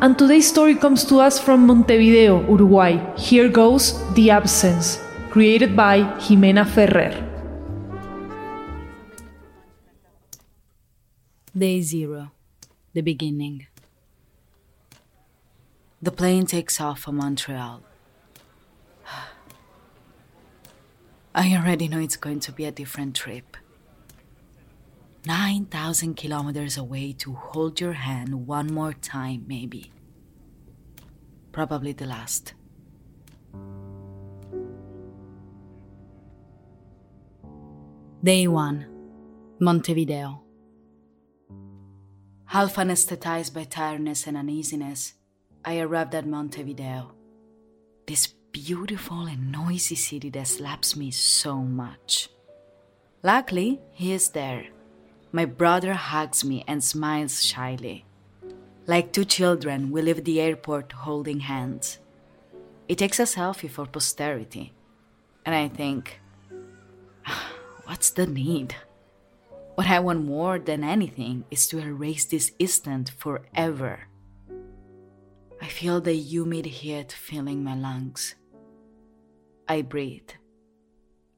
and today's story comes to us from Montevideo, Uruguay. Here goes The Absence, created by Jimena Ferrer. Day zero, the beginning. The plane takes off from Montreal. I already know it's going to be a different trip. 9,000 kilometers away to hold your hand one more time, maybe. Probably the last. Day 1 Montevideo. Half anesthetized by tiredness and uneasiness, I arrived at Montevideo. This beautiful and noisy city that slaps me so much. Luckily, he is there. My brother hugs me and smiles shyly. Like two children, we leave the airport holding hands. It takes a selfie for posterity. And I think, what's the need? What I want more than anything is to erase this instant forever. I feel the humid heat filling my lungs. I breathe.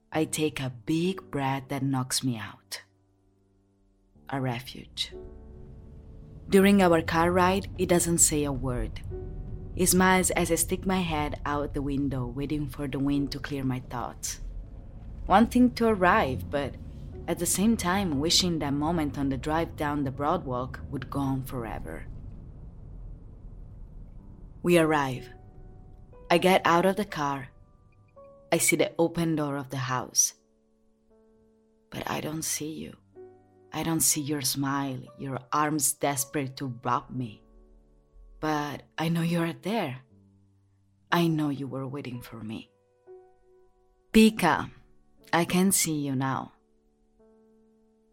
I take a big breath that knocks me out. A refuge. During our car ride, he doesn't say a word. He smiles as I stick my head out the window, waiting for the wind to clear my thoughts. Wanting to arrive, but at the same time wishing that moment on the drive down the broadwalk would go on forever. We arrive. I get out of the car I see the open door of the house. But I don't see you. I don't see your smile, your arms desperate to rob me. But I know you are there. I know you were waiting for me. Pika, I can see you now.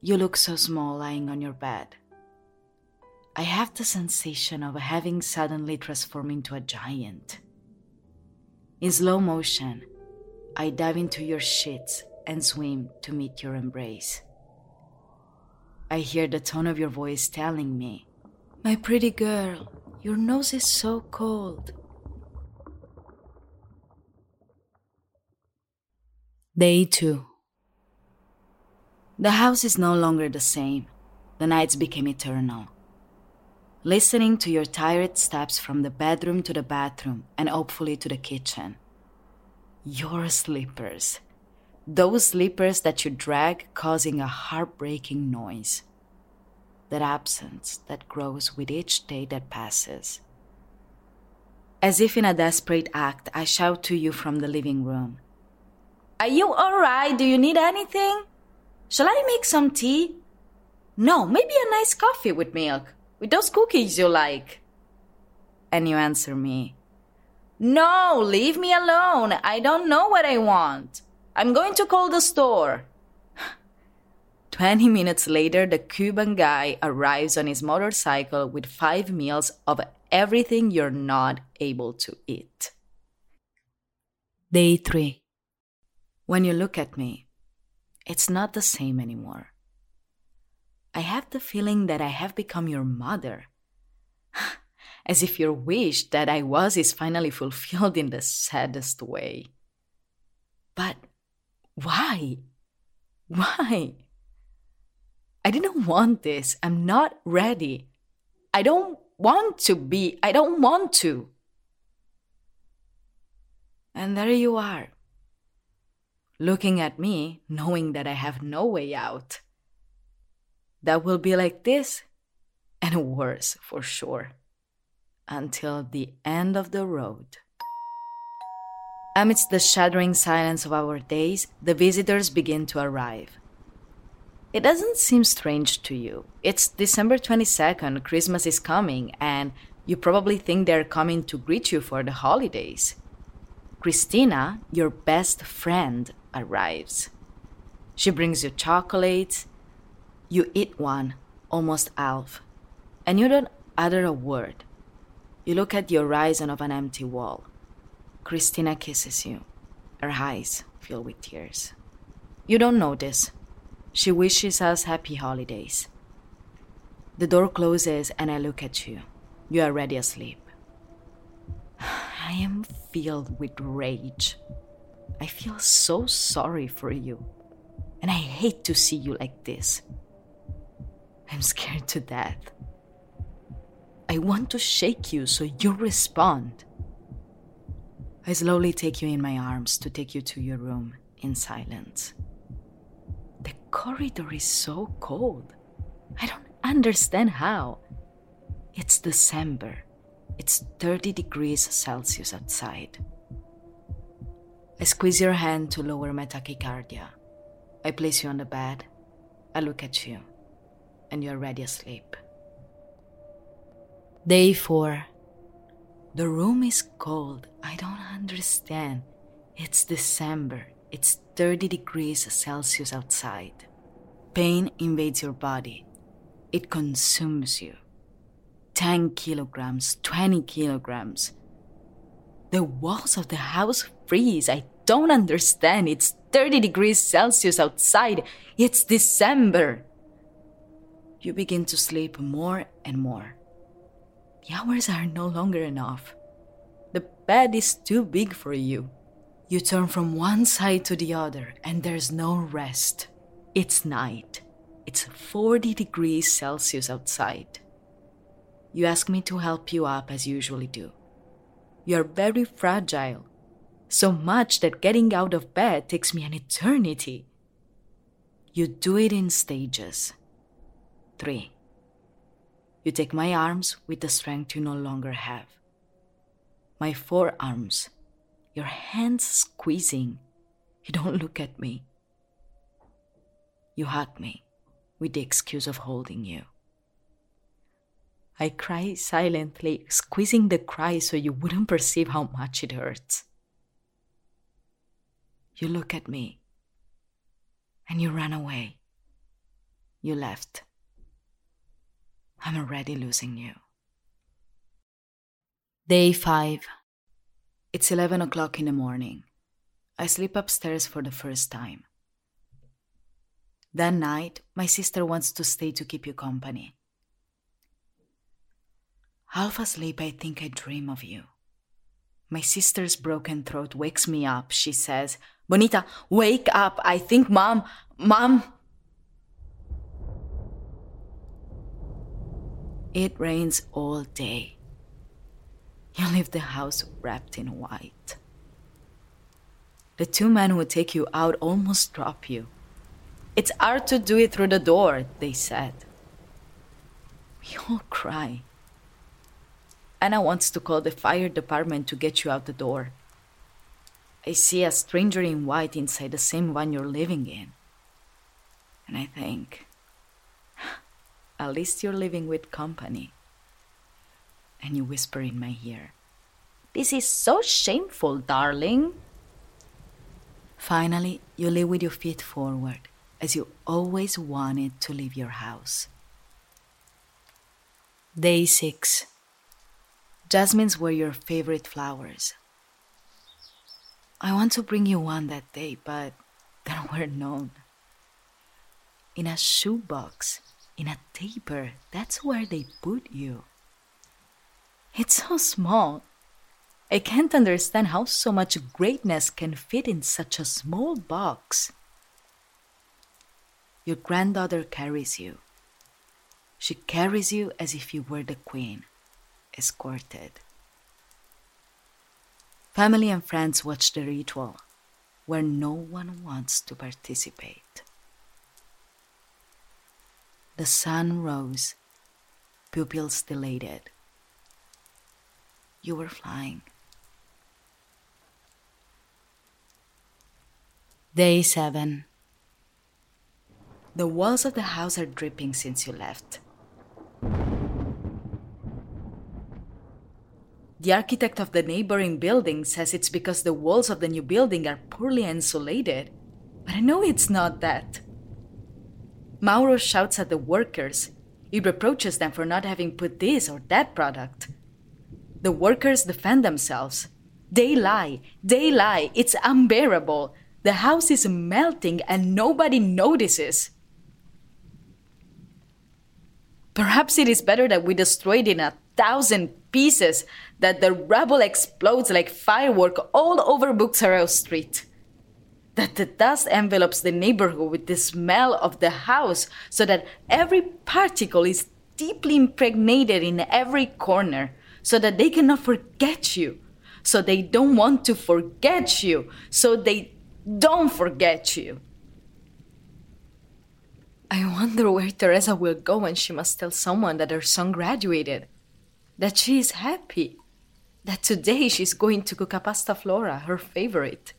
You look so small lying on your bed. I have the sensation of having suddenly transformed into a giant. In slow motion, I dive into your sheets and swim to meet your embrace. I hear the tone of your voice telling me, My pretty girl, your nose is so cold. Day 2 The house is no longer the same. The nights became eternal. Listening to your tired steps from the bedroom to the bathroom and hopefully to the kitchen your slippers. Those slippers that you drag, causing a heartbreaking noise. That absence that grows with each day that passes. As if in a desperate act, I shout to you from the living room Are you alright? Do you need anything? Shall I make some tea? No, maybe a nice coffee with milk, with those cookies you like. And you answer me, no, leave me alone. I don't know what I want. I'm going to call the store. 20 minutes later, the Cuban guy arrives on his motorcycle with five meals of everything you're not able to eat. Day 3. When you look at me, it's not the same anymore. I have the feeling that I have become your mother as if your wish that I was is finally fulfilled in the saddest way. But why? Why? I didn't want this. I'm not ready. I don't want to be. I don't want to. And there you are, looking at me, knowing that I have no way out. That will be like this, and worse for sure, until the end of the road. Amidst the shuddering silence of our days, the visitors begin to arrive. It doesn't seem strange to you. It's December 22nd, Christmas is coming, and you probably think they're coming to greet you for the holidays. Christina, your best friend, arrives. She brings you chocolates. You eat one, almost half, and you don't utter a word. You look at the horizon of an empty wall. Christina kisses you, her eyes fill with tears. You don't notice. She wishes us happy holidays. The door closes and I look at you. You are already asleep. I am filled with rage. I feel so sorry for you. And I hate to see you like this. I'm scared to death. I want to shake you so you respond. I slowly take you in my arms to take you to your room in silence. The corridor is so cold. I don't understand how. It's December. It's 30 degrees Celsius outside. I squeeze your hand to lower my tachycardia. I place you on the bed. I look at you, and you're already asleep. Day 4. The room is cold. I don't understand. It's December. It's 30 degrees Celsius outside. Pain invades your body. It consumes you. 10 kilograms, 20 kilograms. The walls of the house freeze. I don't understand. It's 30 degrees Celsius outside. It's December. You begin to sleep more and more. The hours are no longer enough. The bed is too big for you. You turn from one side to the other, and there's no rest. It's night. It's 40 degrees Celsius outside. You ask me to help you up as you usually do. You're very fragile, so much that getting out of bed takes me an eternity. You do it in stages. Three. You take my arms with the strength you no longer have. My forearms, your hands squeezing. You don't look at me. You hug me with the excuse of holding you. I cry silently, squeezing the cry so you wouldn't perceive how much it hurts. You look at me and you run away. You left. I'm already losing you. Day 5. It's 11 o'clock in the morning. I sleep upstairs for the first time. That night, my sister wants to stay to keep you company. Half asleep, I think I dream of you. My sister's broken throat wakes me up. She says, Bonita, wake up. I think mom, mom. It rains all day. You leave the house wrapped in white. The two men who take you out almost drop you. It's hard to do it through the door, they said. We all cry. Anna wants to call the fire department to get you out the door. I see a stranger in white inside the same one you're living in. And I think, at least you're living with company. And you whisper in my ear, This is so shameful, darling. Finally, you live with your feet forward, as you always wanted to leave your house. Day 6 Jasmines were your favorite flowers. I want to bring you one that day, but they were known. In a shoebox, in a taper, that's where they put you. It's so small. I can't understand how so much greatness can fit in such a small box. Your granddaughter carries you. She carries you as if you were the queen escorted. Family and friends watch the ritual where no one wants to participate. The sun rose, pupils dilated. You were flying. Day 7. The walls of the house are dripping since you left. The architect of the neighboring building says it's because the walls of the new building are poorly insulated. But I know it's not that. Mauro shouts at the workers. He reproaches them for not having put this or that product. The workers defend themselves. They lie. They lie. It's unbearable. The house is melting and nobody notices. Perhaps it is better that we destroy it in a thousand pieces, that the rubble explodes like firework all over Buxareo Street. That the dust envelops the neighborhood with the smell of the house so that every particle is deeply impregnated in every corner so that they cannot forget you. So they don't want to forget you. So they don't forget you. I wonder where Teresa will go when she must tell someone that her son graduated. That she is happy. That today she's going to cook a pasta flora, her favorite.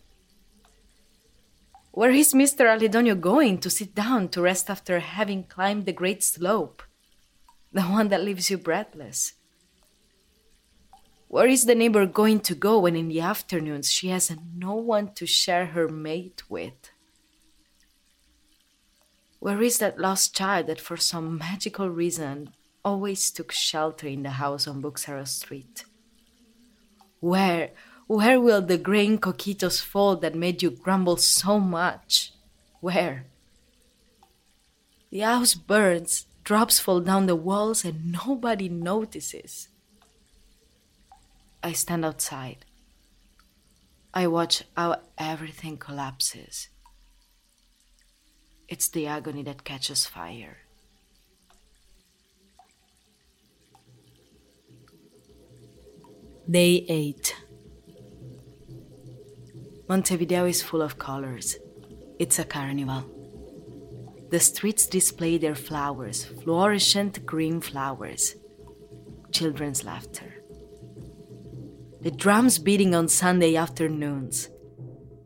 Where is Mr. Alidonio going to sit down to rest after having climbed the great slope? The one that leaves you breathless. Where is the neighbor going to go when in the afternoons she has no one to share her mate with? Where is that lost child that for some magical reason always took shelter in the house on Buxareo Street? Where, where will the grain coquitos fall that made you grumble so much? Where? The house burns, drops fall down the walls, and nobody notices. I stand outside. I watch how everything collapses. It's the agony that catches fire. Day 8 Montevideo is full of colors. It's a carnival. The streets display their flowers, fluorescent green flowers. Children's laughter the drums beating on Sunday afternoons.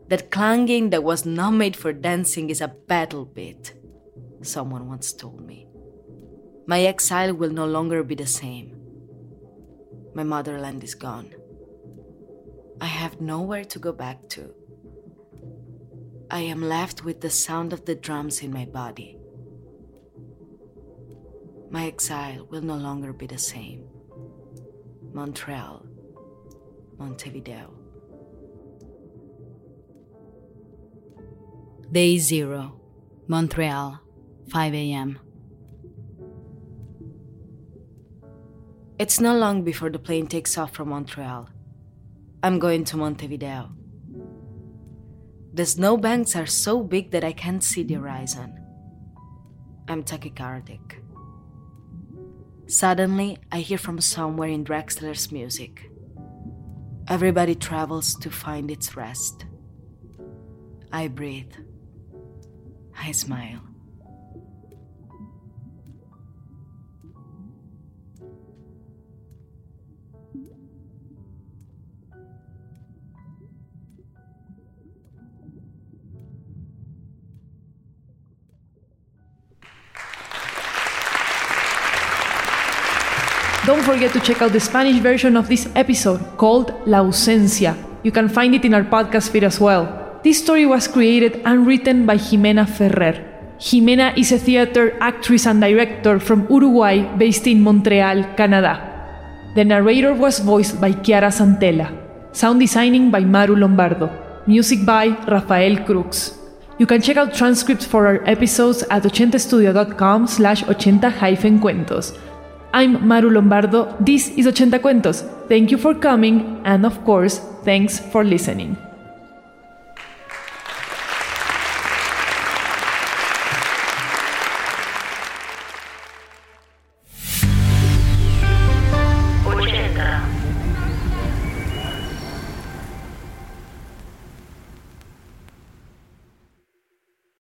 That clanging that was not made for dancing is a battle beat, someone once told me. My exile will no longer be the same. My motherland is gone. I have nowhere to go back to. I am left with the sound of the drums in my body. My exile will no longer be the same. Montreal, Montevideo. Day 0, Montreal, 5 a.m. It's not long before the plane takes off from Montreal. I'm going to Montevideo. The snowbanks are so big that I can't see the horizon. I'm tachycardic. Suddenly, I hear from somewhere in Drexler's music. Everybody travels to find its rest. I breathe. I smile. Don't forget to check out the Spanish version of this episode called La Ausencia. You can find it in our podcast feed as well. This story was created and written by Jimena Ferrer. Jimena is a theater actress and director from Uruguay based in Montreal, Canada. The narrator was voiced by Chiara Santella. Sound designing by Maru Lombardo. Music by Rafael Crux. You can check out transcripts for our episodes at 80studio.com slash 80-cuentos. I'm Maru Lombardo. This is 80 Cuentos. Thank you for coming, and of course, thanks for listening.